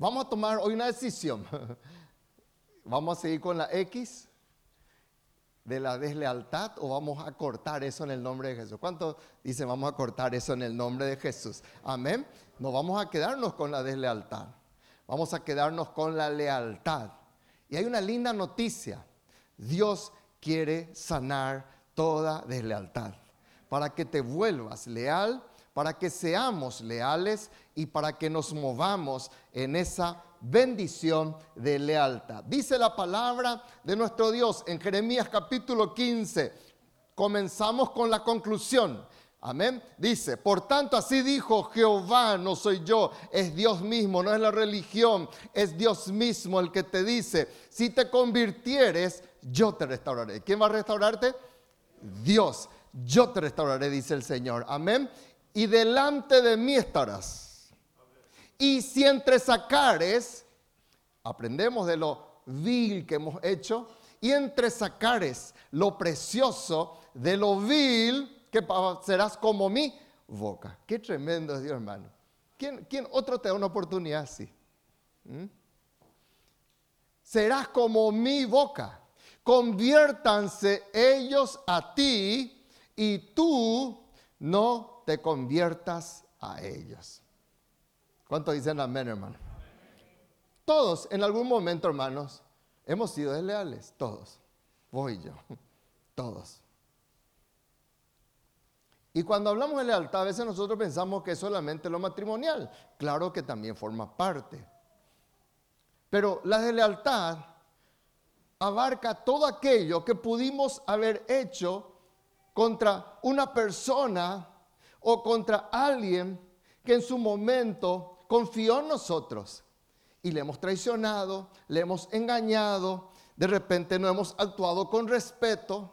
Vamos a tomar hoy una decisión. ¿Vamos a seguir con la X de la deslealtad o vamos a cortar eso en el nombre de Jesús? ¿Cuánto dicen vamos a cortar eso en el nombre de Jesús? Amén. No vamos a quedarnos con la deslealtad. Vamos a quedarnos con la lealtad. Y hay una linda noticia. Dios quiere sanar toda deslealtad para que te vuelvas leal, para que seamos leales y para que nos movamos en esa bendición de lealtad. Dice la palabra de nuestro Dios en Jeremías capítulo 15. Comenzamos con la conclusión. Amén. Dice, por tanto, así dijo Jehová, no soy yo, es Dios mismo, no es la religión, es Dios mismo el que te dice, si te convirtieres, yo te restauraré. ¿Quién va a restaurarte? Dios, yo te restauraré, dice el Señor. Amén. Y delante de mí estarás. Y si entre sacares, aprendemos de lo vil que hemos hecho, y entre sacares lo precioso de lo vil, que serás como mi boca. Qué tremendo es Dios, hermano. ¿Quién, quién otro te da una oportunidad así? ¿Mm? Serás como mi boca. Conviértanse ellos a ti y tú no te conviertas a ellos. ¿Cuánto dicen amén, hermano? Todos, en algún momento, hermanos, hemos sido desleales. Todos. Voy yo. Todos. Y cuando hablamos de lealtad, a veces nosotros pensamos que es solamente lo matrimonial. Claro que también forma parte. Pero la lealtad abarca todo aquello que pudimos haber hecho contra una persona o contra alguien que en su momento confió en nosotros y le hemos traicionado, le hemos engañado, de repente no hemos actuado con respeto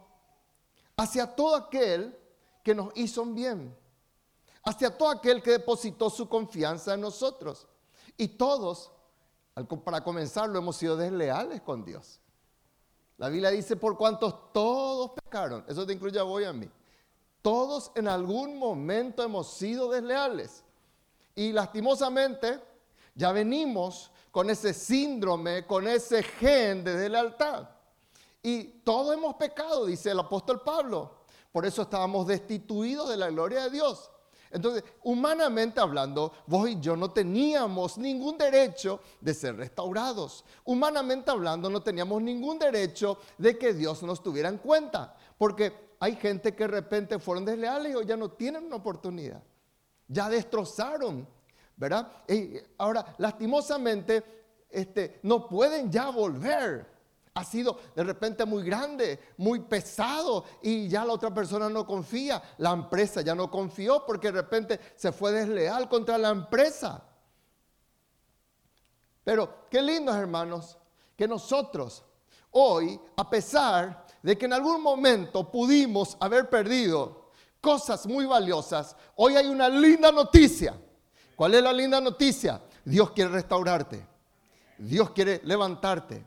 hacia todo aquel que nos hizo bien, hacia todo aquel que depositó su confianza en nosotros. Y todos, para comenzar, hemos sido desleales con Dios. La Biblia dice, por cuantos todos pecaron, eso te incluye a vos y a mí. Todos en algún momento hemos sido desleales. Y lastimosamente ya venimos con ese síndrome, con ese gen de deslealtad. Y todos hemos pecado, dice el apóstol Pablo. Por eso estábamos destituidos de la gloria de Dios. Entonces, humanamente hablando, vos y yo no teníamos ningún derecho de ser restaurados. Humanamente hablando, no teníamos ningún derecho de que Dios nos tuviera en cuenta. Porque hay gente que de repente fueron desleales y ya no tienen una oportunidad. Ya destrozaron, ¿verdad? Y ahora, lastimosamente, este, no pueden ya volver ha sido de repente muy grande, muy pesado y ya la otra persona no confía. La empresa ya no confió porque de repente se fue desleal contra la empresa. Pero qué lindo, hermanos, que nosotros hoy, a pesar de que en algún momento pudimos haber perdido cosas muy valiosas, hoy hay una linda noticia. ¿Cuál es la linda noticia? Dios quiere restaurarte. Dios quiere levantarte.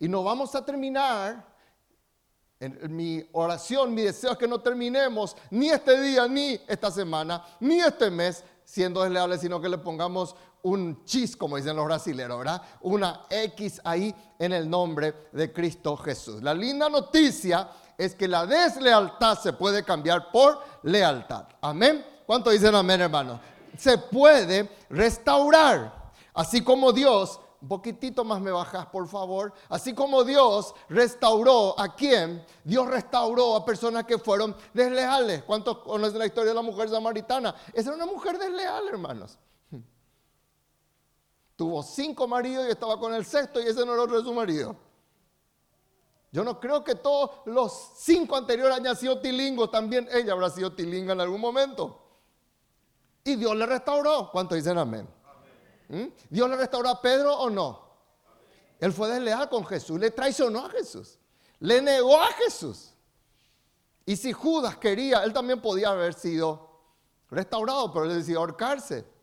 Y no vamos a terminar, en mi oración, mi deseo es que no terminemos ni este día, ni esta semana, ni este mes siendo desleales, sino que le pongamos un chis, como dicen los brasileños, ¿verdad? Una X ahí en el nombre de Cristo Jesús. La linda noticia es que la deslealtad se puede cambiar por lealtad. Amén. ¿Cuánto dicen amén, hermano? Se puede restaurar. Así como Dios un poquitito más me bajas, por favor. Así como Dios restauró a quién, Dios restauró a personas que fueron desleales. ¿Cuántos conocen la historia de la mujer samaritana? Esa era una mujer desleal, hermanos. Tuvo cinco maridos y estaba con el sexto y ese no era otro de su marido. Yo no creo que todos los cinco anteriores hayan sido tilingos, también ella habrá sido tilinga en algún momento. Y Dios le restauró. ¿Cuántos dicen amén? ¿Mm? ¿Dios le restauró a Pedro o no? Él fue desleal con Jesús, le traicionó a Jesús, le negó a Jesús. Y si Judas quería, él también podía haber sido restaurado, pero él decidió ahorcarse.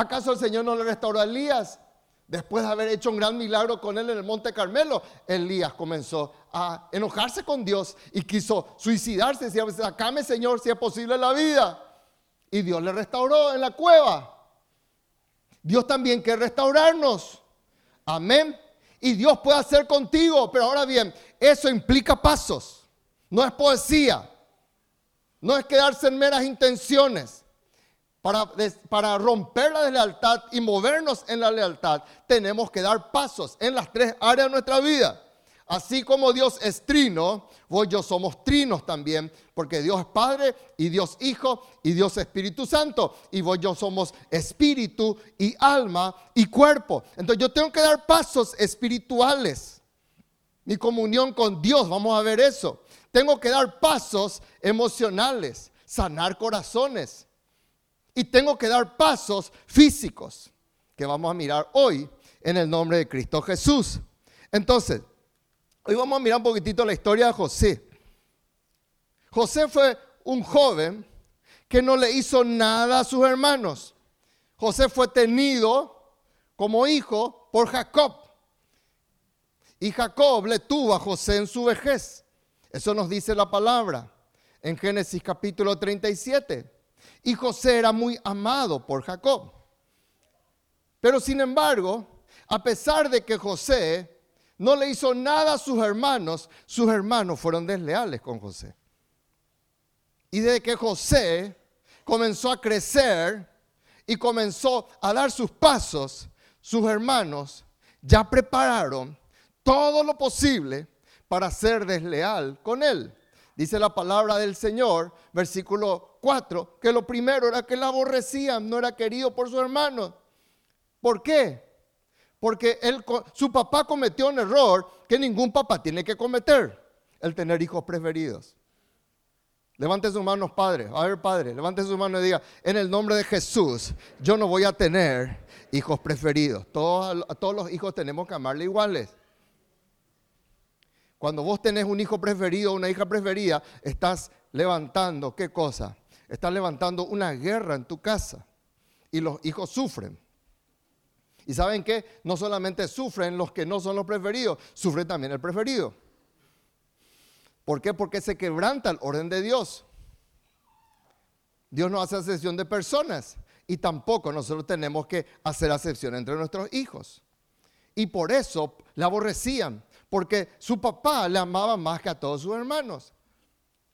¿Acaso el Señor no le restauró a Elías? Después de haber hecho un gran milagro con él en el Monte Carmelo, Elías comenzó a enojarse con Dios y quiso suicidarse. Decía, sacame Señor si es posible la vida. Y Dios le restauró en la cueva. Dios también quiere restaurarnos. Amén. Y Dios puede hacer contigo, pero ahora bien, eso implica pasos. No es poesía. No es quedarse en meras intenciones. Para, romper la deslealtad y movernos en la lealtad, tenemos que dar pasos en las tres áreas de nuestra vida. Así como Dios es trino, vos yo somos trinos también, porque Dios es Padre y Dios Hijo y Dios Espíritu Santo. Y vos yo somos espíritu y alma y cuerpo. Entonces yo tengo que dar pasos espirituales. Mi comunión con Dios, vamos a ver eso. Tengo que dar pasos emocionales, sanar corazones. Y tengo que dar pasos físicos, que vamos a mirar hoy en el nombre de Cristo Jesús. Entonces, Hoy vamos a mirar un poquitito la historia de José. José fue un joven que no le hizo nada a sus hermanos. José fue tenido como hijo por Jacob. Y Jacob le tuvo a José en su vejez. Eso nos dice la palabra en Génesis capítulo 37. Y José era muy amado por Jacob. Pero sin embargo, a pesar de que José no le hizo nada a sus hermanos, sus hermanos fueron desleales con José. Y desde que José comenzó a crecer y comenzó a dar sus pasos, sus hermanos ya prepararon todo lo posible para ser desleal con él. Dice la palabra del Señor, versículo 4, que lo primero era que le aborrecían, no era querido por sus hermanos. ¿Por qué? Porque él, su papá cometió un error que ningún papá tiene que cometer, el tener hijos preferidos. Levante sus manos, padre. A ver, padre, levante sus manos y diga, en el nombre de Jesús, yo no voy a tener hijos preferidos. Todos, todos los hijos tenemos que amarle iguales. Cuando vos tenés un hijo preferido una hija preferida, estás levantando, ¿qué cosa? Estás levantando una guerra en tu casa y los hijos sufren. Y saben que no solamente sufren los que no son los preferidos, sufre también el preferido. ¿Por qué? Porque se quebranta el orden de Dios. Dios no hace acepción de personas y tampoco nosotros tenemos que hacer acepción entre nuestros hijos. Y por eso le aborrecían, porque su papá le amaba más que a todos sus hermanos.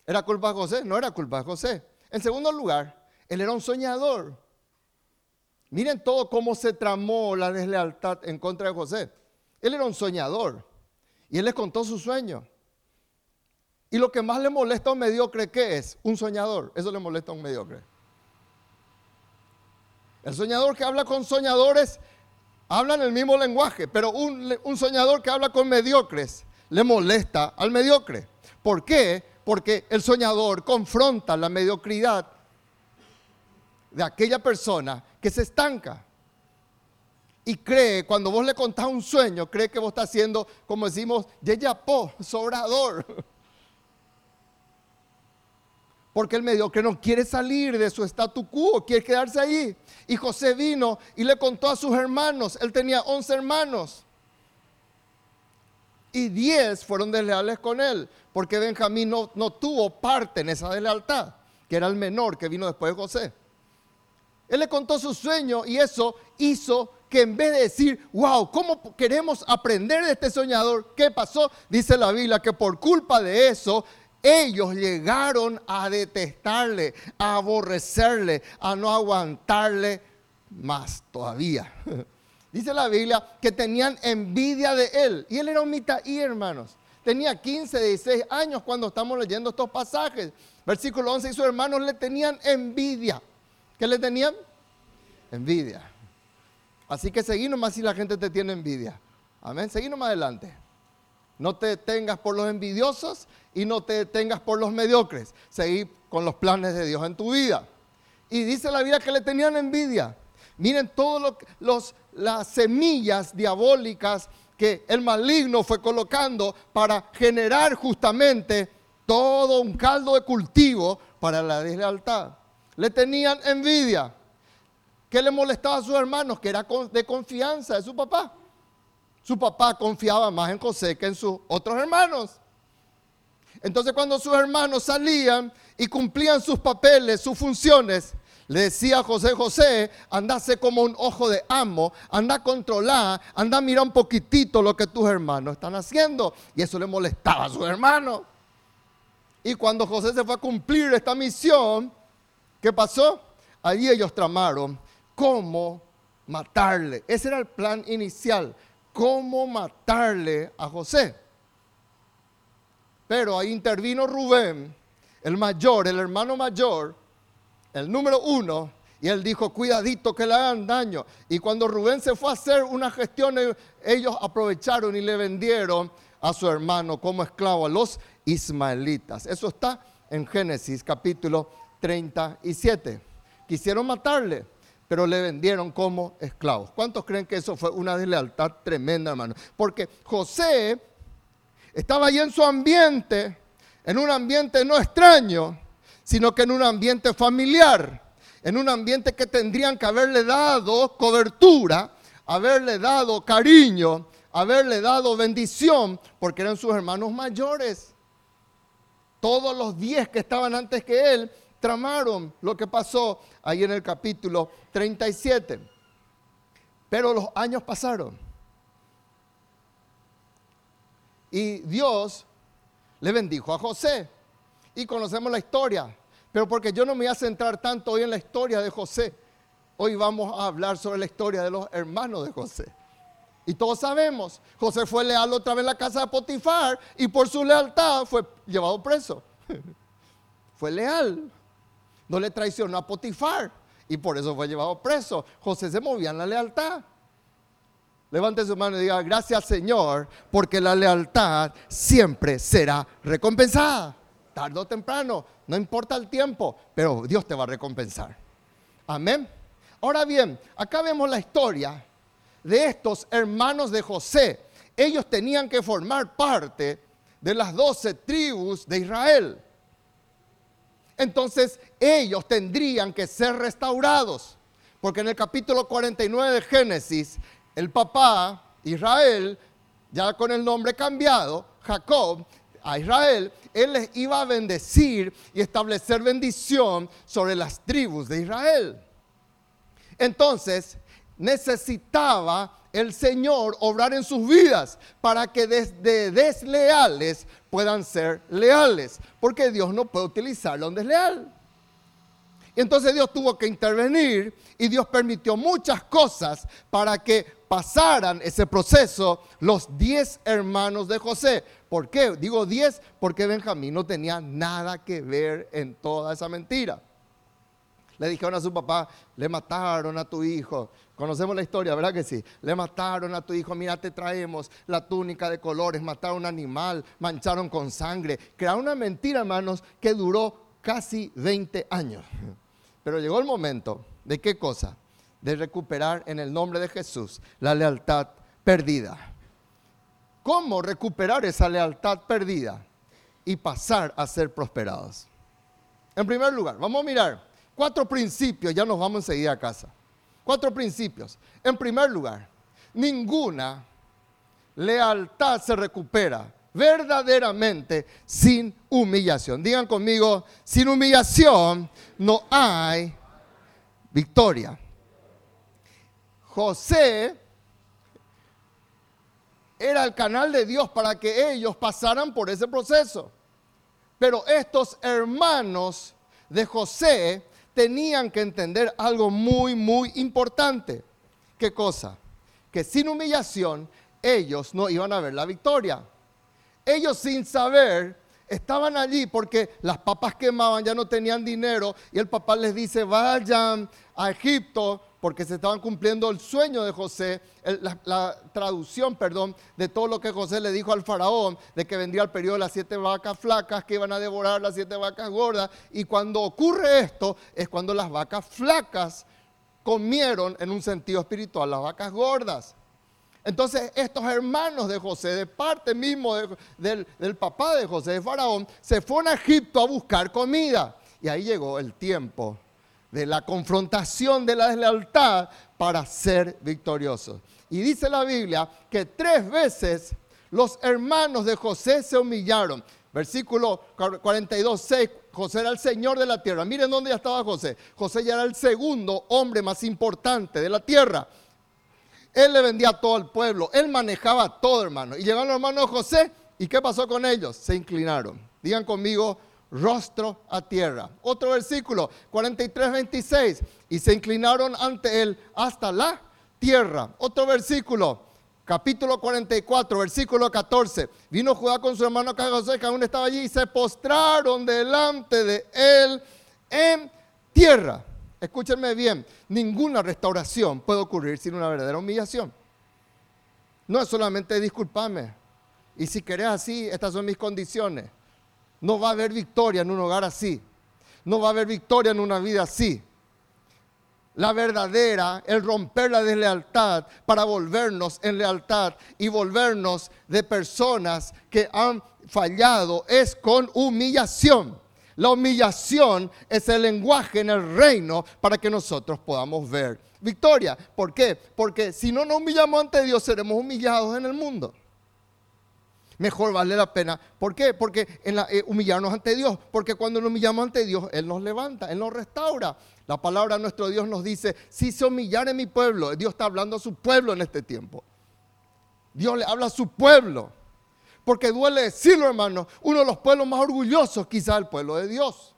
¿Era culpa de José? No era culpa de José. En segundo lugar, él era un soñador. Miren todo cómo se tramó la deslealtad en contra de José. Él era un soñador y él les contó su sueño. Y lo que más le molesta a un mediocre, ¿qué es? Un soñador. Eso le molesta a un mediocre. El soñador que habla con soñadores hablan el mismo lenguaje, pero un, un soñador que habla con mediocres le molesta al mediocre. ¿Por qué? Porque el soñador confronta la mediocridad de aquella persona que se estanca. Y cree, cuando vos le contás un sueño, cree que vos estás haciendo, como decimos, yeyapó, sobrador. Porque el mediocre no quiere salir de su statu quo, quiere quedarse ahí. Y José vino y le contó a sus hermanos, él tenía 11 hermanos. Y 10 fueron desleales con él, porque Benjamín no, no tuvo parte en esa deslealtad, que era el menor que vino después de José. Él le contó su sueño y eso hizo que en vez de decir, wow, ¿cómo queremos aprender de este soñador? ¿Qué pasó? Dice la Biblia que por culpa de eso, ellos llegaron a detestarle, a aborrecerle, a no aguantarle más todavía. Dice la Biblia que tenían envidia de él. Y él era un mitaí, hermanos. Tenía 15, 16 años cuando estamos leyendo estos pasajes. Versículo 11, y sus hermanos le tenían envidia. ¿Qué le tenían? Envidia. Así que seguí nomás si la gente te tiene envidia. Amén. Seguí nomás adelante. No te detengas por los envidiosos y no te detengas por los mediocres. Seguí con los planes de Dios en tu vida. Y dice la vida que le tenían envidia. Miren todas las semillas diabólicas que el maligno fue colocando para generar justamente todo un caldo de cultivo para la deslealtad le tenían envidia. ¿Qué le molestaba a sus hermanos? Que era de confianza de su papá. Su papá confiaba más en José que en sus otros hermanos. Entonces cuando sus hermanos salían y cumplían sus papeles, sus funciones, le decía a José, José, andase como un ojo de amo, anda a controlar, anda a mirar un poquitito lo que tus hermanos están haciendo. Y eso le molestaba a su hermano. Y cuando José se fue a cumplir esta misión, ¿qué pasó? Allí ellos tramaron cómo matarle. Ese era el plan inicial, cómo matarle a José. Pero ahí intervino Rubén, el mayor, el hermano mayor, el número uno, y él dijo, cuidadito que le hagan daño. Y cuando Rubén se fue a hacer una gestión, ellos aprovecharon y le vendieron a su hermano como esclavo a los ismaelitas. Eso está en Génesis capítulo 37. Quisieron matarle, pero le vendieron como esclavos. ¿Cuántos creen que eso fue una deslealtad tremenda, hermano? Porque José estaba allí en su ambiente, en un ambiente no extraño, sino que en un ambiente familiar, en un ambiente que tendrían que haberle dado cobertura, haberle dado cariño, haberle dado bendición, porque eran sus hermanos mayores. Todos los diez que estaban antes que él tramaron lo que pasó ahí en el capítulo 37. Pero los años pasaron. Y Dios le bendijo a José y conocemos la historia. Pero porque yo no me voy a centrar tanto hoy en la historia de José, hoy vamos a hablar sobre la historia de los hermanos de José. Y todos sabemos, José fue leal otra vez en la casa de Potifar y por su lealtad fue llevado preso. fue leal. No le traicionó a Potifar y por eso fue llevado preso. José se movía en la lealtad. Levante su mano y diga, gracias Señor, porque la lealtad siempre será recompensada tarde o temprano, no importa el tiempo, pero Dios te va a recompensar. Amén. Ahora bien, acá vemos la historia de estos hermanos de José. Ellos tenían que formar parte de las doce tribus de Israel. Entonces ellos tendrían que ser restaurados. Porque en el capítulo 49 de Génesis, el papá, Israel, ya con el nombre cambiado, Jacob, a Israel, Él les iba a bendecir y establecer bendición sobre las tribus de Israel. Entonces, necesitaba el Señor obrar en sus vidas para que desde desleales puedan ser leales, porque Dios no puede utilizar a un desleal. entonces Dios tuvo que intervenir y Dios permitió muchas cosas para que pasaran ese proceso los diez hermanos de José. ¿Por qué? Digo 10 porque Benjamín no tenía nada que ver en toda esa mentira. Le dijeron a su papá, le mataron a tu hijo. Conocemos la historia, ¿verdad que sí? Le mataron a tu hijo, mira, te traemos la túnica de colores, mataron a un animal, mancharon con sangre. Crearon una mentira, hermanos, que duró casi 20 años. Pero llegó el momento de qué cosa? De recuperar en el nombre de Jesús la lealtad perdida cómo recuperar esa lealtad perdida y pasar a ser prosperados. En primer lugar, vamos a mirar cuatro principios, ya nos vamos enseguida a casa. Cuatro principios. En primer lugar, ninguna lealtad se recupera verdaderamente sin humillación. Digan conmigo, sin humillación no hay victoria. José era el canal de Dios para que ellos pasaran por ese proceso. Pero estos hermanos de José tenían que entender algo muy, muy importante. ¿Qué cosa? Que sin humillación ellos no iban a ver la victoria. Ellos sin saber estaban allí porque las papas quemaban, ya no tenían dinero y el papá les dice, vayan a Egipto porque se estaban cumpliendo el sueño de José, la, traducción, perdón, de todo lo que José le dijo al faraón, de que vendría el periodo de las siete vacas flacas que iban a devorar las siete vacas gordas. Y cuando ocurre esto, es cuando las vacas flacas comieron en un sentido espiritual las vacas gordas. Entonces estos hermanos de José, de parte mismo del, del papá de José, de Faraón, se fueron a Egipto a buscar comida. Y ahí llegó el tiempo de la confrontación de la deslealtad para ser victoriosos. Y dice la Biblia que tres veces los hermanos de José se humillaron. Versículo 42, 6, José era el señor de la tierra. Miren dónde ya estaba José. José ya era el segundo hombre más importante de la tierra. Él le vendía a todo el pueblo. Él manejaba todo, hermano. Y llegaron los hermanos de José. ¿Y qué pasó con ellos? Se inclinaron. Digan conmigo, rostro a tierra. Otro versículo, 43, 26. Y se inclinaron ante él hasta la tierra. Otro versículo, capítulo 44, versículo 14. Vino Judá con su hermano José, que aún estaba allí, y se postraron delante de él en tierra. Escúchenme bien, ninguna restauración puede ocurrir sin una verdadera humillación. No es solamente disculpame. Y si querés así, estas son mis condiciones. No va a haber victoria en un hogar así. No va a haber victoria en una vida así. La verdadera, el romper la deslealtad para volvernos en lealtad y volvernos de personas que han fallado es con humillación. La humillación es el lenguaje en el reino para que nosotros podamos ver victoria. ¿Por qué? Porque si no nos humillamos ante Dios, seremos humillados en el mundo mejor vale la pena. ¿Por qué? Porque en la, eh, humillarnos ante Dios. Porque cuando nos humillamos ante Dios, Él nos levanta, Él nos restaura. La palabra de nuestro Dios nos dice, si se humillare mi pueblo, Dios está hablando a su pueblo en este tiempo. Dios le habla a su pueblo. Porque duele decirlo, hermano, uno de los pueblos más orgullosos quizás el pueblo de Dios.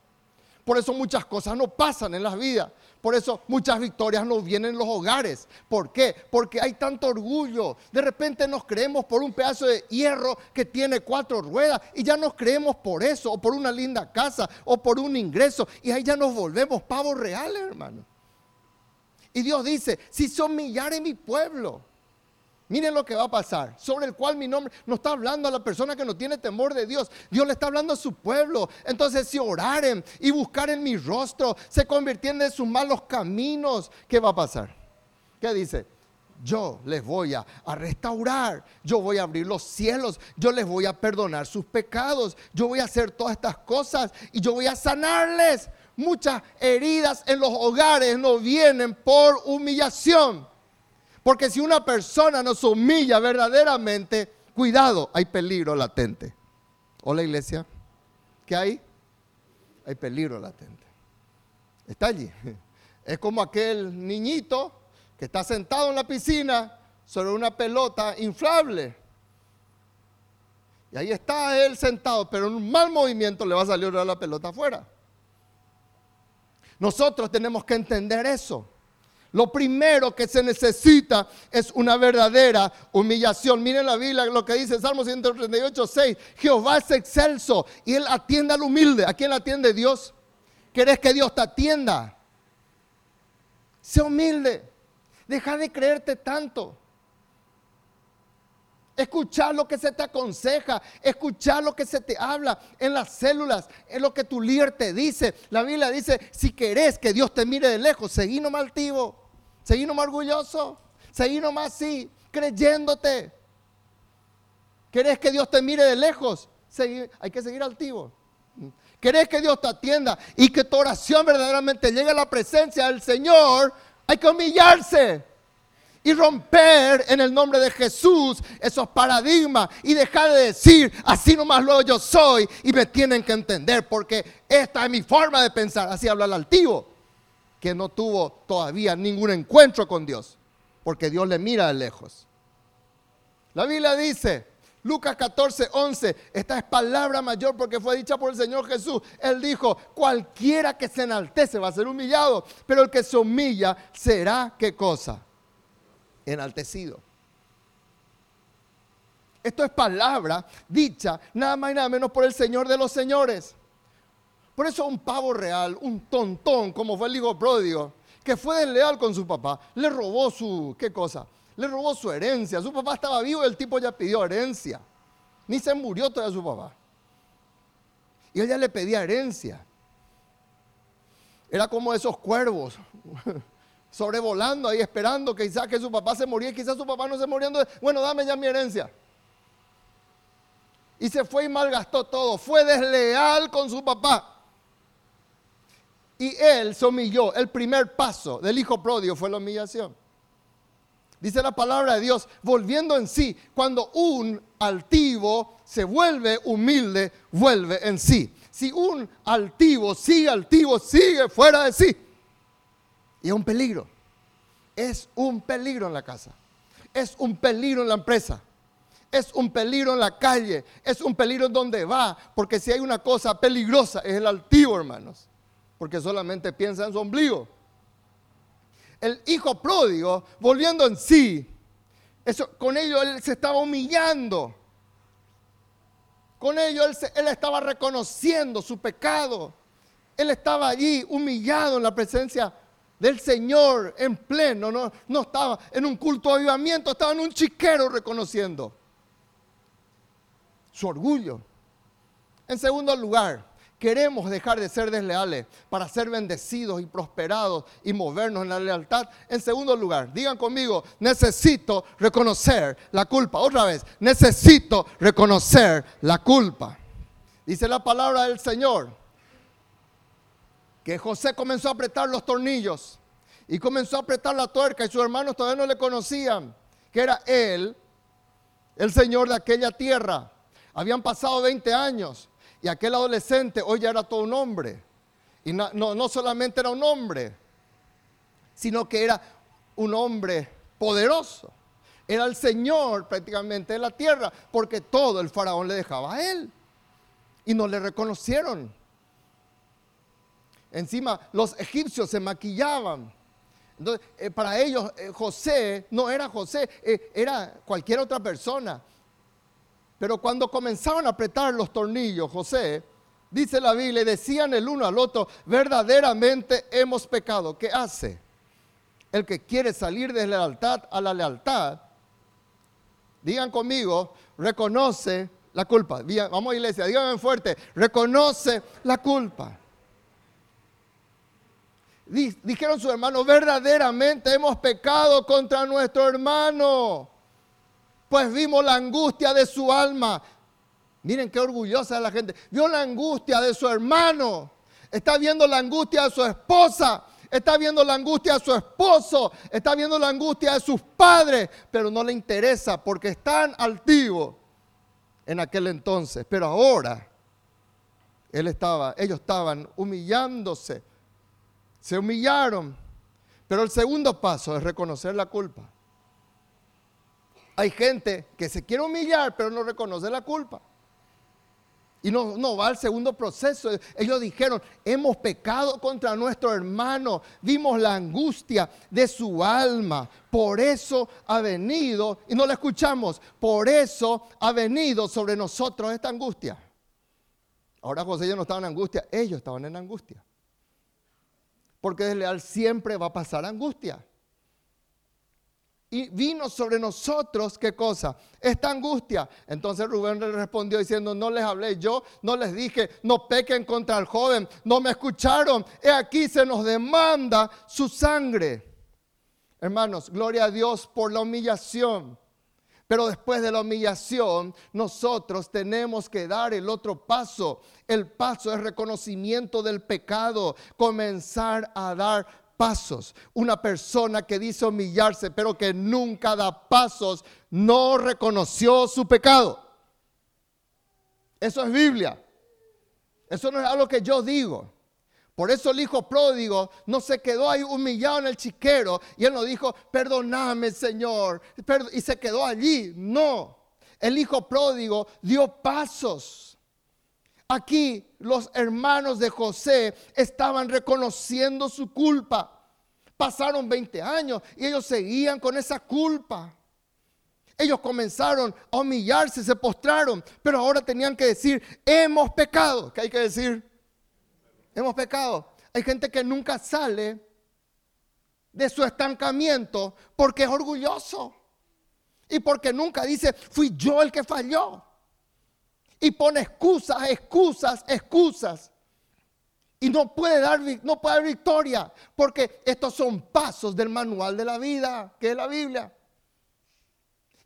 Por eso muchas cosas no pasan en las vidas. Por eso muchas victorias no vienen en los hogares. ¿Por qué? Porque hay tanto orgullo. De repente nos creemos por un pedazo de hierro que tiene cuatro ruedas y ya nos creemos por eso, o por una linda casa, o por un ingreso. Y ahí ya nos volvemos pavos reales, hermano. Y Dios dice, si se humillare mi pueblo, Miren lo que va a pasar, sobre el cual mi nombre no está hablando a la persona que no tiene temor de Dios. Dios le está hablando a su pueblo. Entonces, si oraren y buscaren mi rostro, se convirtiendo en sus malos caminos, ¿qué va a pasar? ¿Qué dice? Yo les voy a, a, restaurar, yo voy a abrir los cielos, yo les voy a perdonar sus pecados, yo voy a hacer todas estas cosas y yo voy a sanarles. Muchas heridas en los hogares no vienen por humillación porque si una persona nos humilla verdaderamente, cuidado, hay peligro latente. Hola iglesia, ¿qué hay? Hay peligro latente. Está allí. Es como aquel niñito que está sentado en la piscina sobre una pelota inflable. Y ahí está él sentado, pero en un mal movimiento le va a salir la pelota afuera. Nosotros tenemos que entender eso. Lo primero que se necesita es una verdadera humillación. Miren la Biblia lo que dice Salmo 138, 6. Jehová es excelso y él atiende al humilde. ¿A quién atiende Dios? ¿Querés que Dios te atienda? Sé humilde. Deja de creerte tanto. Escuchar lo que se te aconseja, escuchar lo que se te habla en las células, en lo que tu líder te dice. La Biblia dice, si querés que Dios te mire de lejos, seguí nomás altivo, seguí nomás orgulloso, seguí nomás así, creyéndote. ¿Querés que Dios te mire de lejos? hay que seguir altivo. ¿Querés que Dios te atienda y que tu oración verdaderamente llegue a la presencia del Señor? Hay que humillarse y romper en el nombre de Jesús esos paradigmas y dejar de decir, así nomás lo yo soy y me tienen que entender porque esta es mi forma de pensar. Así habla el altivo, que no tuvo todavía ningún encuentro con Dios, porque Dios le mira de lejos. La Biblia dice, Lucas 14, 11, esta es palabra mayor porque fue dicha por el Señor Jesús. Él dijo, cualquiera que se enaltece va a ser humillado, pero el que se humilla será qué cosa? Enaltecido. Esto es palabra dicha nada más y nada menos por el Señor de los señores. Por eso un pavo real, un tontón, como fue el hijo pródigo, que fue desleal con su papá, le robó su, ¿qué cosa? Le robó su herencia. Su papá estaba vivo y el tipo ya pidió herencia. Ni se murió todavía su papá. Y ella le pedía herencia. Era como esos cuervos sobrevolando ahí esperando que quizás que su papá se moría, quizás su papá no se moría, bueno, dame ya mi herencia. Y se fue y malgastó todo, fue desleal con su papá. Y él se humilló. El primer paso del hijo pródigo fue la humillación. Dice la palabra de Dios, volviendo en sí, cuando un altivo se vuelve humilde, vuelve en sí. si un altivo sigue altivo, sigue fuera de sí. Y es un peligro. Es un peligro en la casa. Es un peligro en la empresa. Es un peligro en la calle. Es un peligro en donde va. Porque si hay una cosa peligrosa es el altivo, hermanos. Porque solamente piensa en su ombligo. El hijo pródigo, volviendo en sí, eso, con ello él se estaba humillando. Con ello él, él estaba reconociendo su pecado. Él estaba allí humillado en la presencia del Señor en pleno. No, no estaba en un culto de avivamiento, estaba en un chiquero reconociendo su orgullo. En segundo lugar, queremos dejar de ser desleales para ser bendecidos y prosperados y movernos en la lealtad. En segundo lugar, digan conmigo, necesito reconocer la culpa. Otra vez, necesito reconocer la culpa. Dice la palabra del Señor que José comenzó a apretar los tornillos y comenzó a apretar la tuerca y sus hermanos todavía no le conocían que era él el Señor de aquella tierra. Habían pasado 20 años y aquel adolescente hoy ya era todo un hombre. Y no, no, solamente era un hombre, sino que era un hombre poderoso. Era el Señor prácticamente de la tierra, porque todo el faraón le dejaba a él. Y no le reconocieron. Encima los egipcios se maquillaban. Entonces, eh, para ellos eh, José no era José, eh, era cualquier otra persona. Pero cuando comenzaron a apretar los tornillos, José, dice la Biblia, decían el uno al otro, verdaderamente hemos pecado. ¿Qué hace? El que quiere salir de la lealtad a la lealtad, digan conmigo, reconoce la culpa. Vamos a iglesia, díganme fuerte, reconoce la culpa. Dijeron sus hermanos, verdaderamente hemos pecado contra nuestro hermano pues vimos la angustia de su alma. Miren qué orgullosa es la gente. Vio la angustia de su hermano. Está viendo la angustia de su esposa. Está viendo la angustia de su esposo. Está viendo la angustia de sus padres. Pero no le interesa porque están altivos en aquel entonces. Pero ahora él estaba, ellos estaban humillándose. Se humillaron. Pero el segundo paso es reconocer la culpa. Hay gente que se quiere humillar, pero no reconoce la culpa. Y no, va al segundo proceso. Ellos dijeron, hemos pecado contra nuestro hermano, vimos la angustia de su alma, por eso ha venido, y no la escuchamos, por eso ha venido sobre nosotros esta angustia. Ahora José ellos no estaban en angustia, ellos estaban en angustia. Porque desleal siempre va a pasar angustia. Y vino sobre nosotros, ¿qué cosa? Esta angustia. Entonces Rubén le respondió diciendo, no les hablé yo, no les dije, no pequen contra el joven, no me escucharon. He aquí se nos demanda su sangre. Hermanos, gloria a Dios por la humillación. Pero después de la humillación, nosotros tenemos que dar el otro paso. El paso es reconocimiento del pecado, comenzar a dar pasos. Una persona que dice humillarse, pero que nunca da pasos, no reconoció su pecado. Eso es Biblia. Eso no es algo que yo digo. Por eso el hijo pródigo no se quedó ahí humillado en el chiquero y él no dijo, perdóname Señor, y se quedó allí. No, el hijo pródigo dio pasos. Aquí los hermanos de José estaban reconociendo su culpa. Pasaron 20 años y ellos seguían con esa culpa. Ellos comenzaron a humillarse, se postraron, pero ahora tenían que decir, hemos pecado. ¿Qué hay que decir? Hemos pecado. Hay gente que nunca sale de su estancamiento porque es orgulloso y porque nunca dice, fui yo el que falló y pone excusas, excusas, excusas. Y no puede dar, no puede victoria, porque estos son pasos del manual de la vida, que es la Biblia.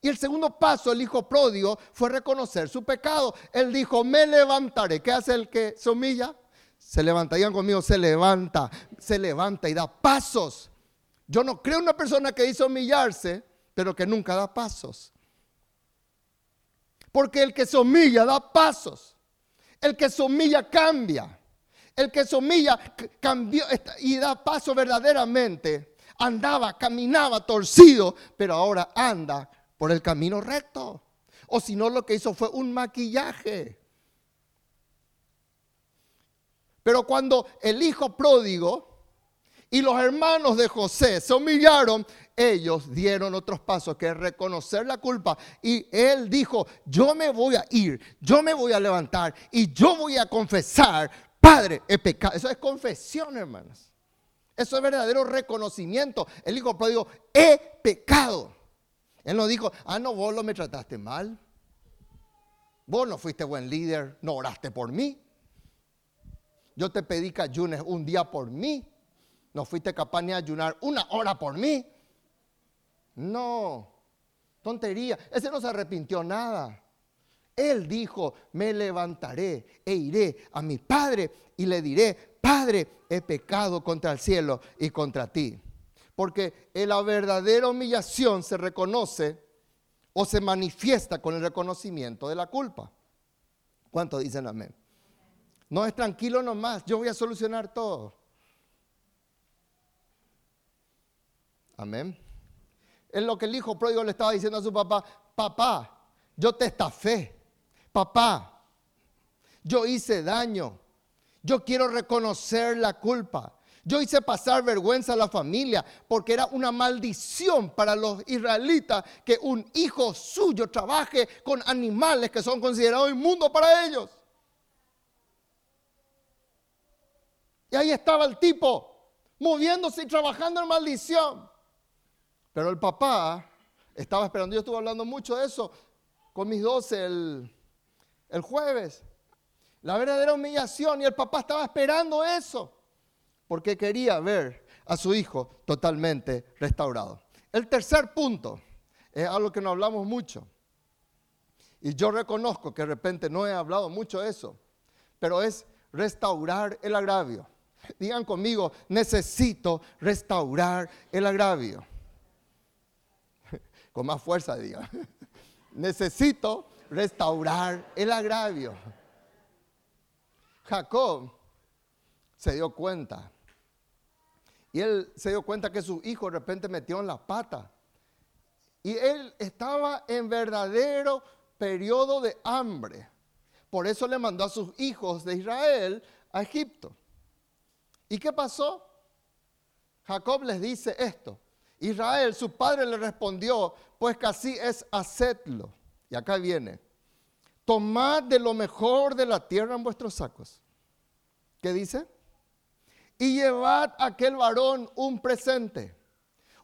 Y el segundo paso, el hijo pródigo, fue reconocer su pecado. Él dijo, me levantaré. ¿Qué hace el que se humilla? Se levanta, digan conmigo, se levanta, se levanta y da pasos. Yo no creo una persona que hizo humillarse, pero que nunca da pasos. Porque el que se humilla da pasos. El que se humilla cambia. El que se humilla cambió y da paso verdaderamente. Andaba, caminaba torcido, pero ahora anda por el camino recto. O si no, lo que hizo fue un maquillaje. Pero cuando el hijo pródigo y los hermanos de José se humillaron, ellos dieron otros pasos, que es reconocer la culpa. Y él dijo, yo me voy a ir, yo me voy a levantar y yo voy a confesar, Padre, he pecado. Eso es confesión, hermanos. Eso es verdadero reconocimiento. El hijo pródigo, he pecado. Él no dijo, ah, no, vos lo me trataste mal. Vos no fuiste buen líder, no oraste por mí. Yo te pedí que ayunes un día por mí. No fuiste capaz ni ayunar una hora por mí. No, tontería. Ese no se arrepintió nada. Él dijo, me levantaré e iré a mi padre y le diré, Padre, he pecado contra el cielo y contra ti. Porque la verdadera humillación se reconoce o se manifiesta con el reconocimiento de la culpa. ¿Cuántos dicen amén? No es tranquilo nomás, yo voy a solucionar todo. Amén. Es lo que el hijo pródigo le estaba diciendo a su papá, papá, yo te estafé, papá, yo hice daño, yo quiero reconocer la culpa. Yo hice pasar vergüenza a la familia porque era una maldición para los israelitas que un hijo suyo trabaje con animales que son considerados inmundos para ellos. Y ahí estaba el tipo, moviéndose y trabajando en maldición. Pero el papá estaba esperando, yo estuve hablando mucho de eso con mis doce el, el jueves. La verdadera humillación y el papá estaba esperando eso porque quería ver a su hijo totalmente restaurado. El tercer punto es algo que no hablamos mucho. Y yo reconozco que de repente no he hablado mucho de eso, pero es restaurar el agravio. Digan conmigo, necesito restaurar el agravio. Con más fuerza digan. necesito restaurar el agravio. Jacob se dio cuenta. Y él se dio cuenta que su hijo de repente metió en la pata. Y él estaba en verdadero periodo de hambre. Por eso le mandó a sus hijos de Israel a Egipto. ¿Y qué pasó? Jacob les dice esto. Israel, su padre le respondió, pues que así es, hacedlo. Y acá viene, tomad de lo mejor de la tierra en vuestros sacos. ¿Qué dice? Y llevad a aquel varón un presente,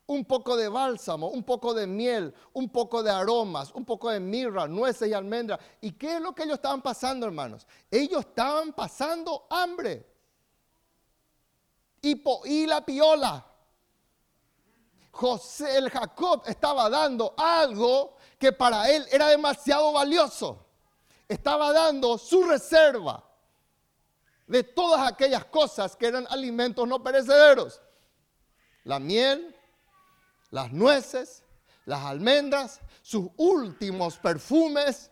un poco de bálsamo, un poco de miel, un poco de aromas, un poco de mirra, nueces y almendras. ¿Y qué es lo que ellos estaban pasando, hermanos? Ellos estaban pasando hambre y, la piola. José, el Jacob estaba dando algo que para él era demasiado valioso. Estaba dando su reserva de todas aquellas cosas que eran alimentos no perecederos. La miel, las nueces, las almendras, sus últimos perfumes,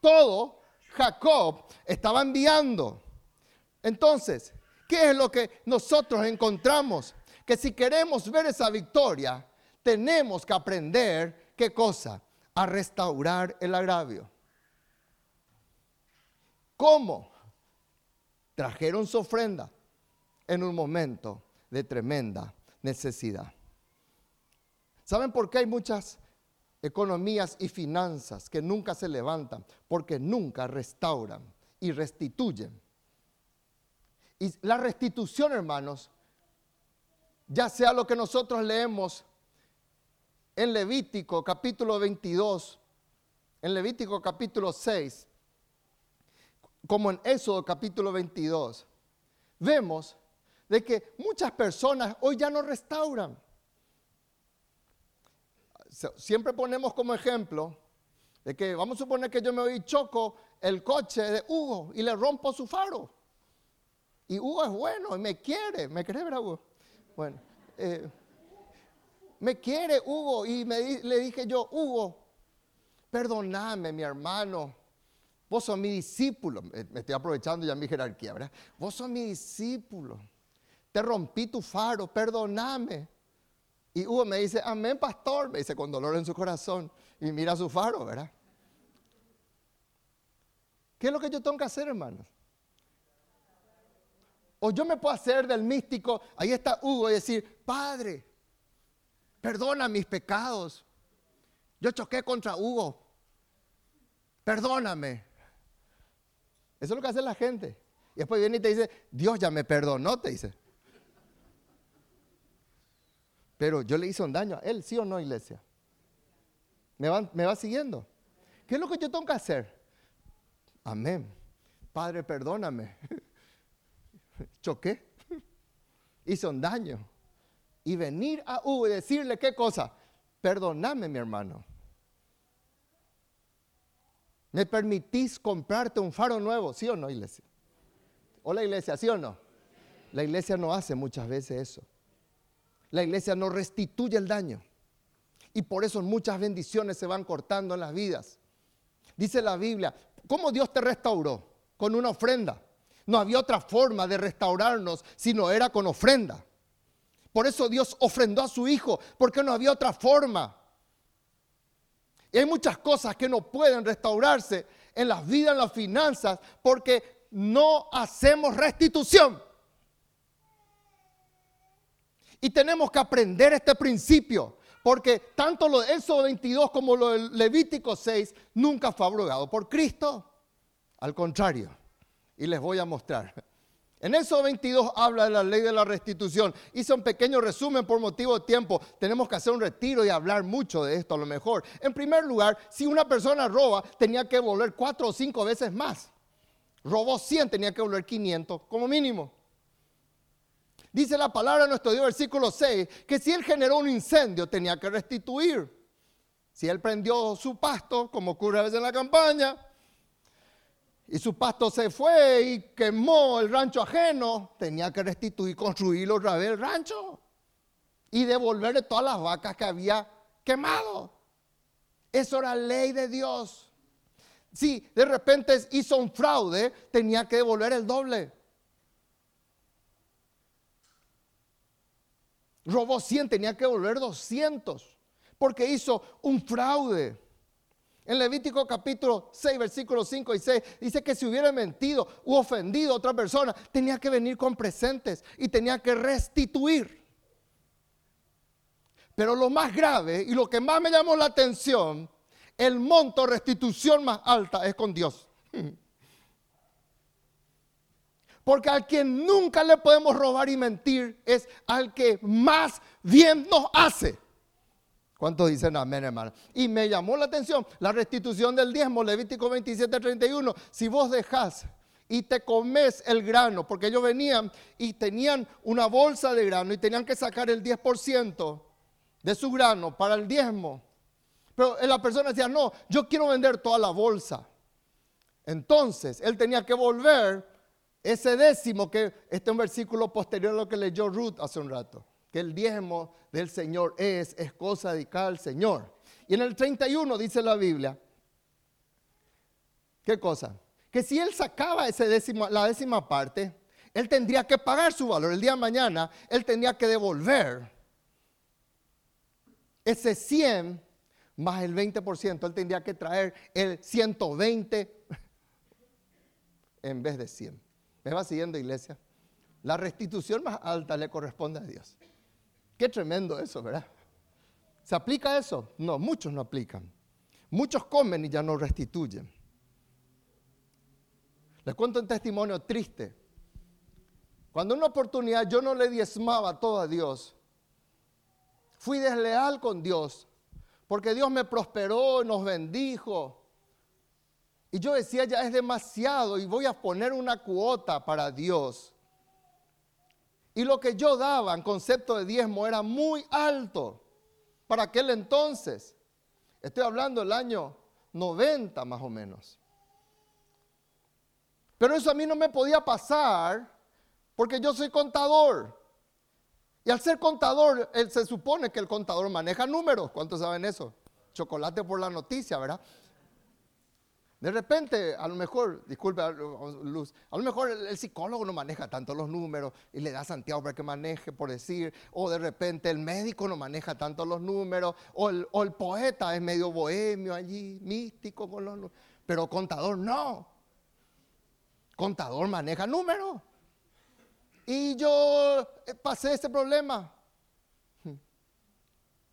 todo Jacob estaba enviando. Entonces, ¿Qué es lo que nosotros encontramos? Que si queremos ver esa victoria, tenemos que aprender, ¿qué cosa? A restaurar el agravio. ¿Cómo? Trajeron su ofrenda en un momento de tremenda necesidad. ¿Saben por qué hay muchas economías y finanzas que nunca se levantan? Porque nunca restauran y restituyen y la restitución, hermanos, ya sea lo que nosotros leemos en Levítico capítulo 22, en Levítico capítulo 6, como en Éxodo capítulo 22, vemos de que muchas personas hoy ya no restauran. Siempre ponemos como ejemplo de que vamos a suponer que yo me voy y choco el coche de Hugo y le rompo su faro. Y Hugo es bueno y me quiere. ¿Me quiere, Hugo? Bueno, eh, me quiere Hugo. Y me, le dije yo, Hugo, perdóname, mi hermano. vos sos mi discípulo. Me estoy aprovechando ya mi jerarquía, ¿verdad? Vos sos mi discípulo. Te rompí tu faro, perdóname. Y Hugo me dice, amén, pastor, me dice con dolor en su corazón. Y mira su faro, ¿verdad? ¿Qué es lo que yo tengo que hacer, hermanos? O yo me puedo hacer del místico, ahí está Hugo, y decir, Padre, perdona mis pecados. Yo choqué contra Hugo. Perdóname. Eso es lo que hace la gente. Y después viene y te dice, Dios ya me perdonó, te dice. Pero yo le hice un daño a él, ¿sí o no, iglesia? ¿Me va, me va siguiendo? ¿Qué es lo que yo tengo que hacer? Amén. Padre, perdóname. Choqué. Hice un daño. Y venir a Hugo y decirle qué cosa. Perdóname, mi hermano. ¿Me permitís comprarte un faro nuevo? ¿Sí o no, iglesia? Hola, iglesia, ¿sí o no? La iglesia no hace muchas veces eso. La iglesia no restituye el daño. Y por eso muchas bendiciones se van cortando en las vidas. Dice la Biblia, ¿cómo Dios te restauró? Con una ofrenda. No había otra forma de restaurarnos si no era con ofrenda. Por eso Dios ofrendó a su Hijo, porque no había otra forma. Y hay muchas cosas que no pueden restaurarse en las vidas, en las finanzas, porque no hacemos restitución. Y tenemos que aprender este principio, porque tanto lo de Éxodo 22 como lo del Levítico 6 nunca fue abrogado por Cristo. Al contrario, y les voy a mostrar. En Éxodo 22 habla de la ley de la restitución. Hice un pequeño resumen por motivo de tiempo. Tenemos que hacer un retiro y hablar mucho de esto a lo mejor. En primer lugar, si una persona roba, tenía que volver cuatro o cinco veces más. Robó 100, tenía que volver 500 como mínimo. Dice la palabra en nuestro Dios, versículo 6, que si él generó un incendio, tenía que restituir. Si él prendió su pasto, como ocurre a veces en la campaña, y su pasto se fue y quemó el rancho ajeno, tenía que restituir, construirlo otra vez el rancho y devolverle todas las vacas que había quemado. Eso era ley de Dios. Si de repente hizo un fraude, tenía que devolver el doble. Robó 100, tenía que devolver 200, porque hizo un fraude. En Levítico capítulo 6, versículos 5 y 6, dice que si hubiera mentido u ofendido a otra persona, tenía que venir con presentes y tenía que restituir. Pero lo más grave y lo que más me llamó la atención, el monto de restitución más alta es con Dios. Porque al quien nunca le podemos robar y mentir es al que más bien nos hace. ¿Cuántos dicen amén, hermano? Y me llamó la atención la restitución del diezmo, Levítico 27, 31. Si vos dejás y te comes el grano, porque ellos venían y tenían una bolsa de grano y tenían que sacar el 10% de su grano para el diezmo. Pero la persona decía, no, yo quiero vender toda la bolsa. Entonces, él tenía que volver ese décimo, que este es un versículo posterior a lo que leyó Ruth hace un rato que el diezmo del Señor es, es cosa dedicada al Señor. Y en el 31 dice la Biblia, ¿qué cosa? Que si él sacaba la décima parte, él tendría que pagar su valor. El día de mañana, él tendría que devolver ese 100 más el 20%. Él tendría que traer el 120 en vez de 100. ¿Me va siguiendo, iglesia? La restitución más alta le corresponde a Dios. Qué tremendo eso, ¿verdad? ¿Se aplica eso? No, muchos no aplican. Muchos comen y ya no restituyen. Les cuento un testimonio triste. Cuando una oportunidad yo no le diezmaba todo a Dios, fui desleal con Dios, porque Dios me prosperó, nos bendijo. Y yo decía, ya es demasiado y voy a poner una cuota para Dios. Y lo que yo daba en concepto de diezmo era muy alto para aquel entonces. Estoy hablando del año 90 más o menos. Pero eso a mí no me podía pasar porque yo soy contador. Y al ser contador, él, se supone que el contador maneja números. ¿Cuántos saben eso? Chocolate por la noticia, ¿verdad? De repente, a lo mejor, disculpe, Luz, a lo mejor el, psicólogo no maneja tanto los números y le da a Santiago para que maneje, por decir, o de repente el médico no maneja tanto los números, o el, o el poeta es medio bohemio allí, místico con los números, pero contador no. Contador maneja números. Y yo eh, pasé ese problema.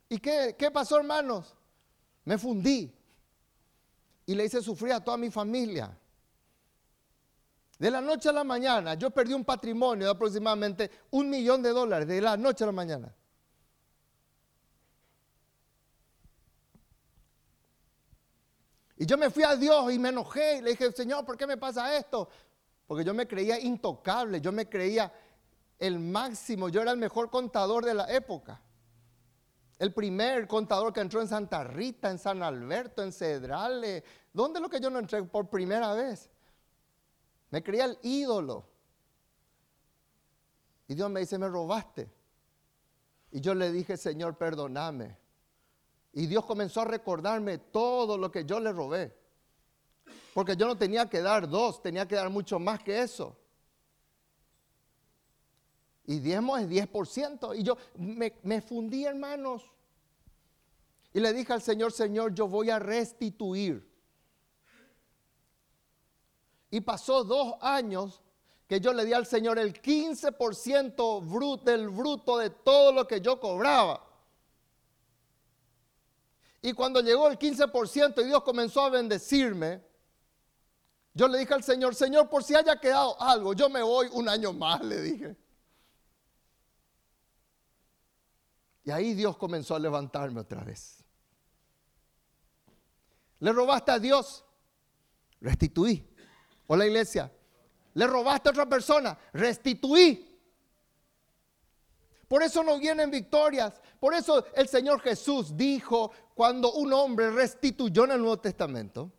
¿Y qué, qué pasó, hermanos? Me fundí y le hice sufrir a toda mi familia. De la noche a la mañana, yo perdí un patrimonio de aproximadamente un millón de dólares, de la noche a la mañana. Y yo me fui a Dios y me enojé y le dije, Señor, ¿por qué me pasa esto? Porque yo me creía intocable, yo me creía el máximo, yo era el mejor contador de la época. El primer contador que entró en Santa Rita, en San Alberto, en Cedrale. ¿Dónde es lo que yo no entré por primera vez? Me creía el ídolo. Y Dios me dice, me robaste. Y yo le dije, Señor, perdóname. Y Dios comenzó a recordarme todo lo que yo le robé. Porque yo no tenía que dar dos, tenía que dar mucho más que eso. Y diezmo es 10%. Y yo me, me, fundí, hermanos. Y le dije al Señor, Señor, yo voy a restituir. Y pasó dos años que yo le di al Señor el 15% del bruto de todo lo que yo cobraba. Y cuando llegó el 15% y Dios comenzó a bendecirme, yo le dije al Señor, Señor, por si haya quedado algo, yo me voy un año más, le dije. Y ahí Dios comenzó a levantarme otra vez. Le robaste a Dios, restituí. Hola iglesia, le robaste a otra persona, restituí. Por eso no vienen victorias. Por eso el Señor Jesús dijo cuando un hombre restituyó en el Nuevo Testamento,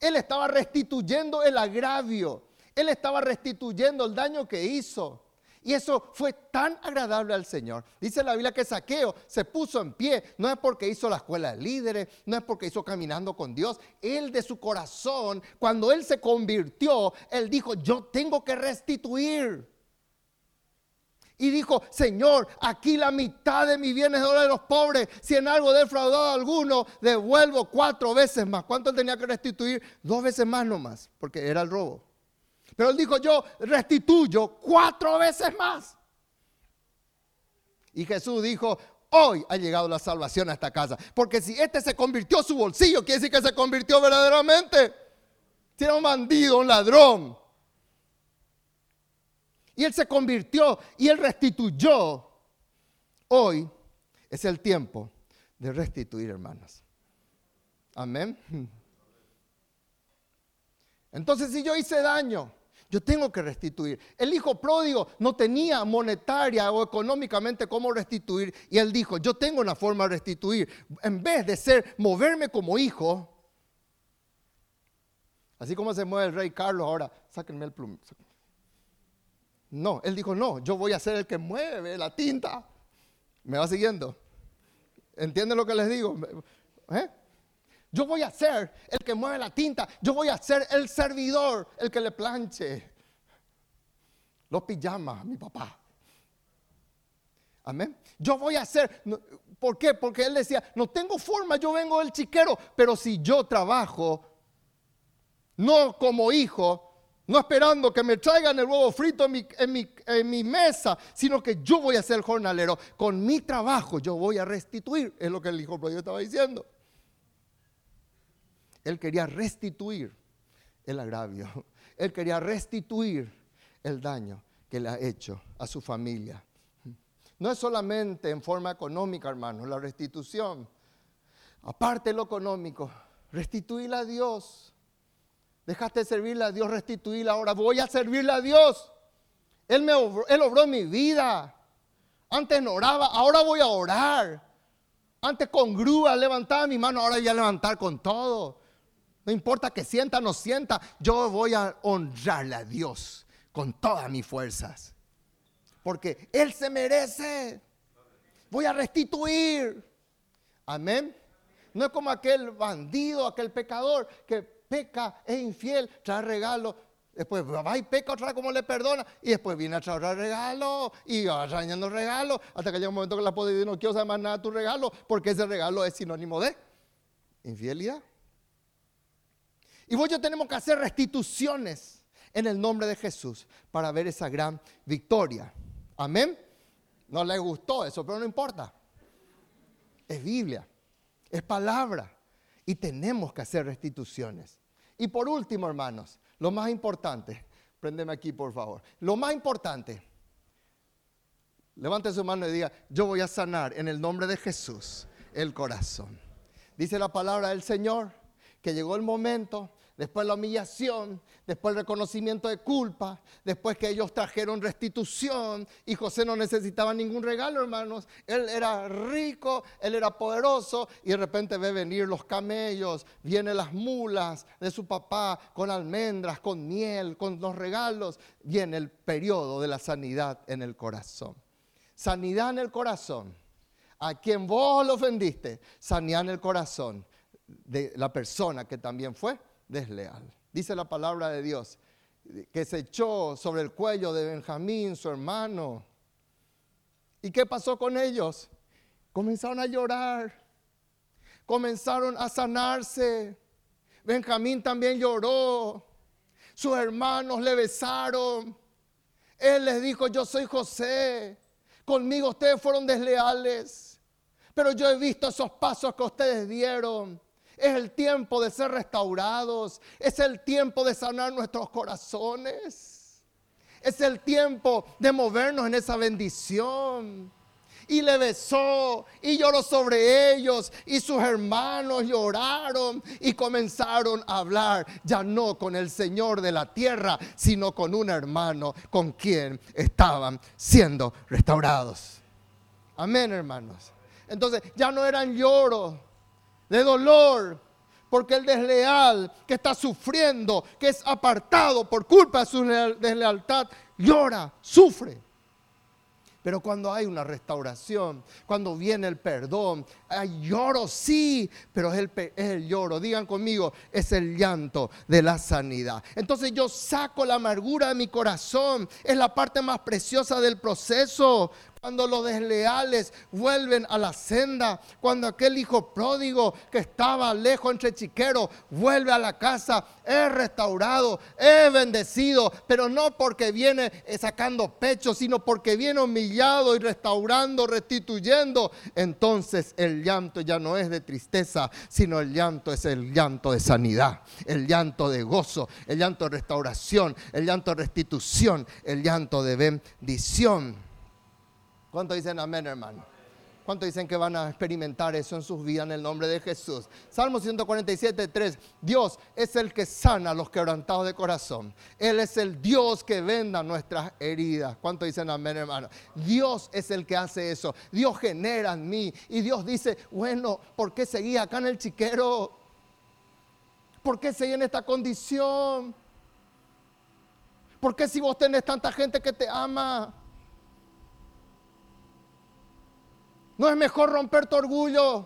Él estaba restituyendo el agravio, Él estaba restituyendo el daño que hizo. Y eso fue tan agradable al Señor. Dice la Biblia que Saqueo se puso en pie. No es porque hizo la escuela de líderes, no es porque hizo caminando con Dios. Él de su corazón, cuando él se convirtió, él dijo, yo tengo que restituir. Y dijo, Señor, aquí la mitad de mis bienes de los pobres. Si en algo defraudado a alguno, devuelvo cuatro veces más. ¿Cuánto tenía que restituir? Dos veces más nomás, porque era el robo. Pero él dijo, yo restituyo cuatro veces más. Y Jesús dijo, hoy ha llegado la salvación a esta casa. Porque si este se convirtió su bolsillo, quiere decir que se convirtió verdaderamente. Si era un bandido, un ladrón. Y él se convirtió y él restituyó. Hoy es el tiempo de restituir, hermanas. Amén. Entonces, si yo hice daño, yo tengo que restituir. El hijo pródigo no tenía monetaria o económicamente cómo restituir. Y él dijo, yo tengo una forma de restituir. En vez de ser, moverme como hijo, así como se mueve el rey Carlos ahora, sáquenme el plumón. No, él dijo, no, yo voy a ser el que mueve la tinta. ¿Me va siguiendo? ¿Entienden lo que les digo? ¿Eh? Yo voy a ser el que mueve la tinta. Yo voy a ser el servidor, el que le planche los pijamas mi papá. Amén. Yo voy a ser, ¿por qué? Porque él decía, no tengo forma, yo vengo del chiquero, pero si yo trabajo, no como hijo, no esperando que me traigan el huevo frito en mi, mesa, sino que yo voy a ser jornalero. Con mi trabajo yo voy a restituir, es lo que el hijo pródigo estaba diciendo. Él quería restituir el agravio. Él quería restituir el daño que le ha hecho a su familia. No es solamente en forma económica, hermanos, la restitución. Aparte de lo económico, restituirle a Dios. Dejaste de servirle a Dios, restituirle ahora. Voy a servirle a Dios. Él, me obró, él obró mi vida. Antes no oraba, ahora voy a orar. Antes con grúa levantaba mi mano, ahora voy a levantar con todo. No importa que sienta o no sienta, yo voy a honrarle a Dios con todas mis fuerzas. Porque Él se merece. Voy a restituir. Amén. No es como aquel bandido, aquel pecador que peca, es infiel, trae regalo. Después va y peca otra vez como le perdona. Y después viene a traer regalo y va arañando regalo. Hasta que llega un momento que la puede decir, no quiero saber más nada de tu regalo, porque ese regalo es sinónimo de infidelidad. Y vos yo tenemos que hacer restituciones en el nombre de Jesús para ver esa gran victoria. Amén. No le gustó eso, pero no importa. Es Biblia, es palabra y tenemos que hacer restituciones. Y por último, hermanos, lo más importante, préndeme aquí por favor, lo más importante, levante su mano y diga, yo voy a sanar en el nombre de Jesús el corazón. Dice la palabra del Señor que llegó el momento después la humillación, después el reconocimiento de culpa, después que ellos trajeron restitución y José no necesitaba ningún regalo, hermanos. Él era rico, él era poderoso y de repente ve venir los camellos, vienen las mulas de su papá con almendras, con miel, con los regalos. Viene el periodo de la sanidad en el corazón. Sanidad en el corazón. A quien vos lo ofendiste, sanidad en el corazón de la persona que también fue desleal. Dice la palabra de Dios que se echó sobre el cuello de Benjamín, su hermano. ¿Y qué pasó con ellos? Comenzaron a llorar, comenzaron a sanarse. Benjamín también lloró, sus hermanos le besaron. Él les dijo, yo soy José, conmigo ustedes fueron desleales, pero yo he visto esos pasos que ustedes dieron. Es el tiempo de ser restaurados. Es el tiempo de sanar nuestros corazones. Es el tiempo de movernos en esa bendición. Y le besó y lloró sobre ellos y sus hermanos lloraron y comenzaron a hablar ya no con el Señor de la tierra, sino con un hermano con quien estaban siendo restaurados. Amén, hermanos. Entonces ya no eran lloros de dolor, porque el desleal que está sufriendo, que es apartado por culpa de su deslealtad, llora, sufre. Pero cuando hay una restauración, cuando viene el perdón, hay lloro, sí, pero es el, es el, lloro, digan conmigo, es el llanto de la sanidad. Entonces yo saco la amargura de mi corazón, es la parte más preciosa del proceso. Cuando los desleales vuelven a la senda, cuando aquel hijo pródigo que estaba lejos entre chiqueros vuelve a la casa, es restaurado, es bendecido, pero no porque viene sacando pecho, sino porque viene humillado y restaurando, restituyendo. Entonces el llanto ya no es de tristeza, sino el llanto es el llanto de sanidad, el llanto de gozo, el llanto de restauración, el llanto de restitución, el llanto de bendición. ¿Cuánto dicen amén, hermano? ¿Cuánto dicen que van a experimentar eso en sus vidas en el nombre de Jesús? Salmo 147, 3. Dios es el que sana a los quebrantados de corazón. Él es el Dios que venda nuestras heridas. ¿Cuánto dicen amén, hermano? Dios es el que hace eso. Dios genera en mí. Y Dios dice, bueno, ¿por qué seguí acá en el chiquero? ¿Por qué seguí en esta condición? ¿Por qué si vos tenés tanta gente que te ama? No es mejor romper tu orgullo.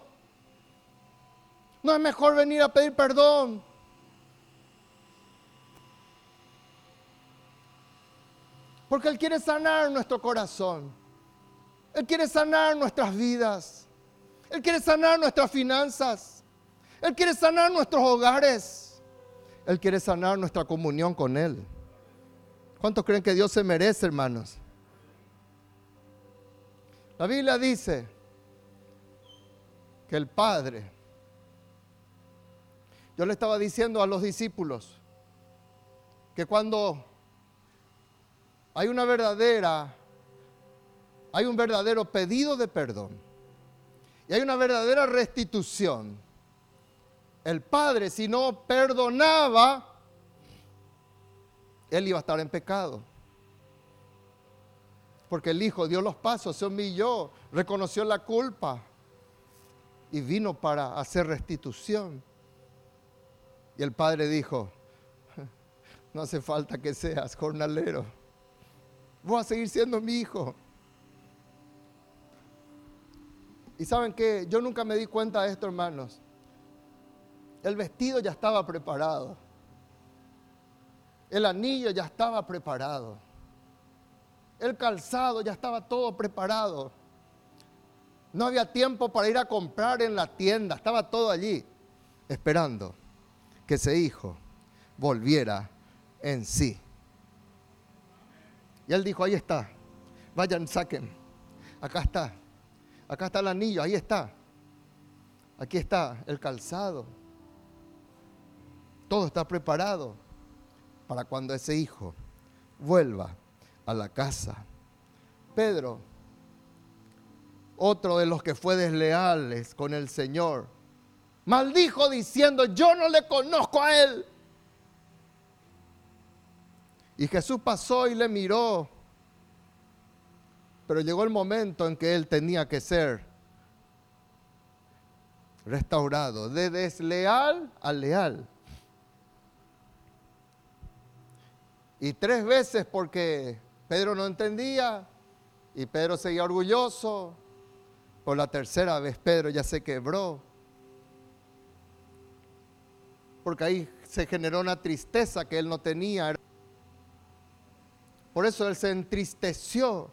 No es mejor venir a pedir perdón. Porque Él quiere sanar nuestro corazón. Él quiere sanar nuestras vidas. Él quiere sanar nuestras finanzas. Él quiere sanar nuestros hogares. Él quiere sanar nuestra comunión con Él. ¿Cuántos creen que Dios se merece, hermanos? La Biblia dice que el Padre. Yo le estaba diciendo a los discípulos que cuando hay una verdadera, hay un verdadero pedido de perdón y hay una verdadera restitución, el Padre si no perdonaba, él iba a estar en pecado. Porque el Hijo dio los pasos, se humilló, reconoció la culpa y vino para hacer restitución. Y el padre dijo, no hace falta que seas jornalero, voy a seguir siendo mi hijo. Y saben que yo nunca me di cuenta de esto, hermanos. El vestido ya estaba preparado. El anillo ya estaba preparado. El calzado ya estaba todo preparado. No había tiempo para ir a comprar en la tienda. Estaba todo allí esperando que ese hijo volviera en sí. Y él dijo, ahí está. Vayan, saquen. Acá está. Acá está el anillo, ahí está. Aquí está el calzado. Todo está preparado para cuando ese hijo vuelva a la casa. Pedro, otro de los que fue desleales con el Señor, maldijo diciendo, yo no le conozco a él. Y Jesús pasó y le miró, pero llegó el momento en que él tenía que ser restaurado, de desleal a leal. Y tres veces porque Pedro no entendía y Pedro seguía orgulloso. Por la tercera vez Pedro ya se quebró. Porque ahí se generó una tristeza que él no tenía. Por eso él se entristeció.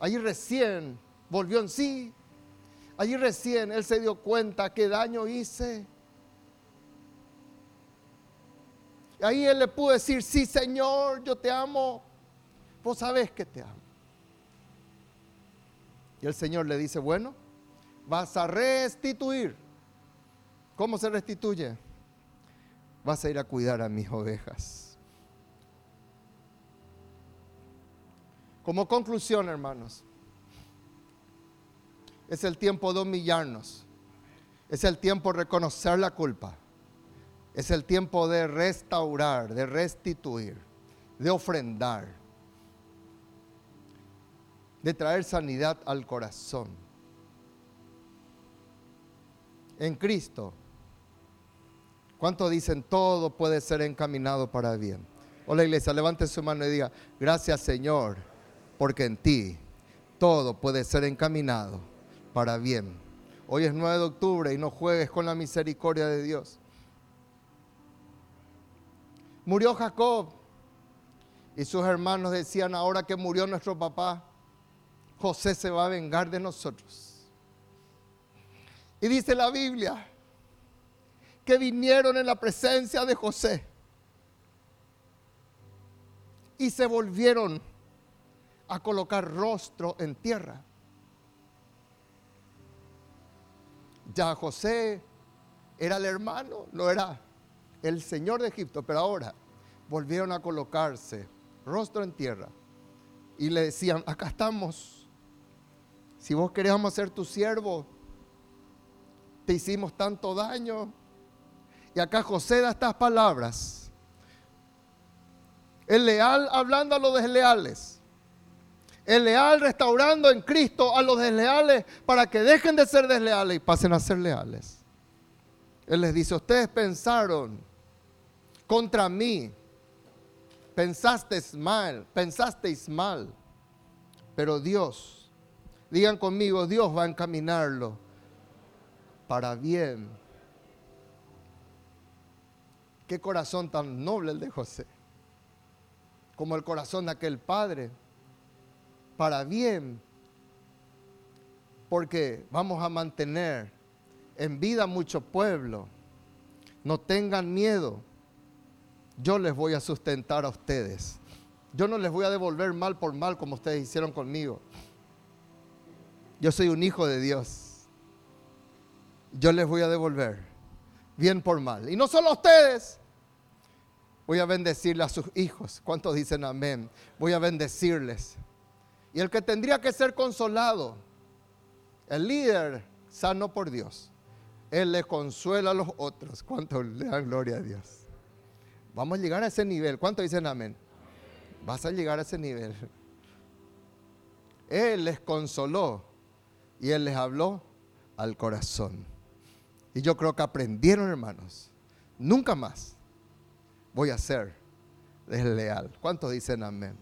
Allí recién volvió en sí. Allí recién él se dio cuenta qué daño hice. ahí él le pudo decir, sí Señor, yo te amo. Vos sabés que te amo. Y el Señor le dice, bueno, vas a restituir. ¿Cómo se restituye? Vas a ir a cuidar a mis ovejas. Como conclusión, hermanos, es el tiempo de humillarnos. Es el tiempo de reconocer la culpa. Es el tiempo de restaurar, de restituir, de ofrendar, de traer sanidad al corazón. En Cristo, ¿cuánto dicen todo puede ser encaminado para bien? Hola iglesia, levante su mano y diga, gracias Señor, porque en ti todo puede ser encaminado para bien. Hoy es 9 de octubre y no juegues con la misericordia de Dios. Murió Jacob. Y sus hermanos decían, ahora que murió nuestro papá, José se va a vengar de nosotros. Y dice la Biblia que vinieron en la presencia de José y se volvieron a colocar rostro en tierra. Ya José era el hermano, no era el Señor de Egipto, pero ahora volvieron a colocarse rostro en tierra y le decían, acá estamos, si vos queríamos ser tu siervo, te hicimos tanto daño. Y acá José da estas palabras. El leal hablando a los desleales. El leal restaurando en Cristo a los desleales para que dejen de ser desleales y pasen a ser leales. Él les dice, ustedes pensaron contra mí. Pensasteis mal, pensasteis mal. Pero Dios, digan conmigo, Dios va a encaminarlo para bien. Qué corazón tan noble el de José, como el corazón de aquel padre, para bien, porque vamos a mantener en vida mucho pueblo. No tengan miedo yo les voy a sustentar a ustedes. Yo no les voy a devolver mal por mal como ustedes hicieron conmigo. Yo soy un hijo de Dios. Yo les voy a devolver bien por mal. Y no solo a ustedes. Voy a bendecirle a sus hijos. ¿Cuántos dicen amén? Voy a bendecirles. Y el que tendría que ser consolado, el líder sano por Dios, él le consuela a los otros. ¿Cuántos le dan gloria a Dios? Vamos a llegar a ese nivel. ¿Cuánto dicen amén? Vas a llegar a ese nivel. Él les consoló y Él les habló al corazón. Y yo creo que aprendieron, hermanos. Nunca más voy a ser desleal. ¿Cuántos dicen amén?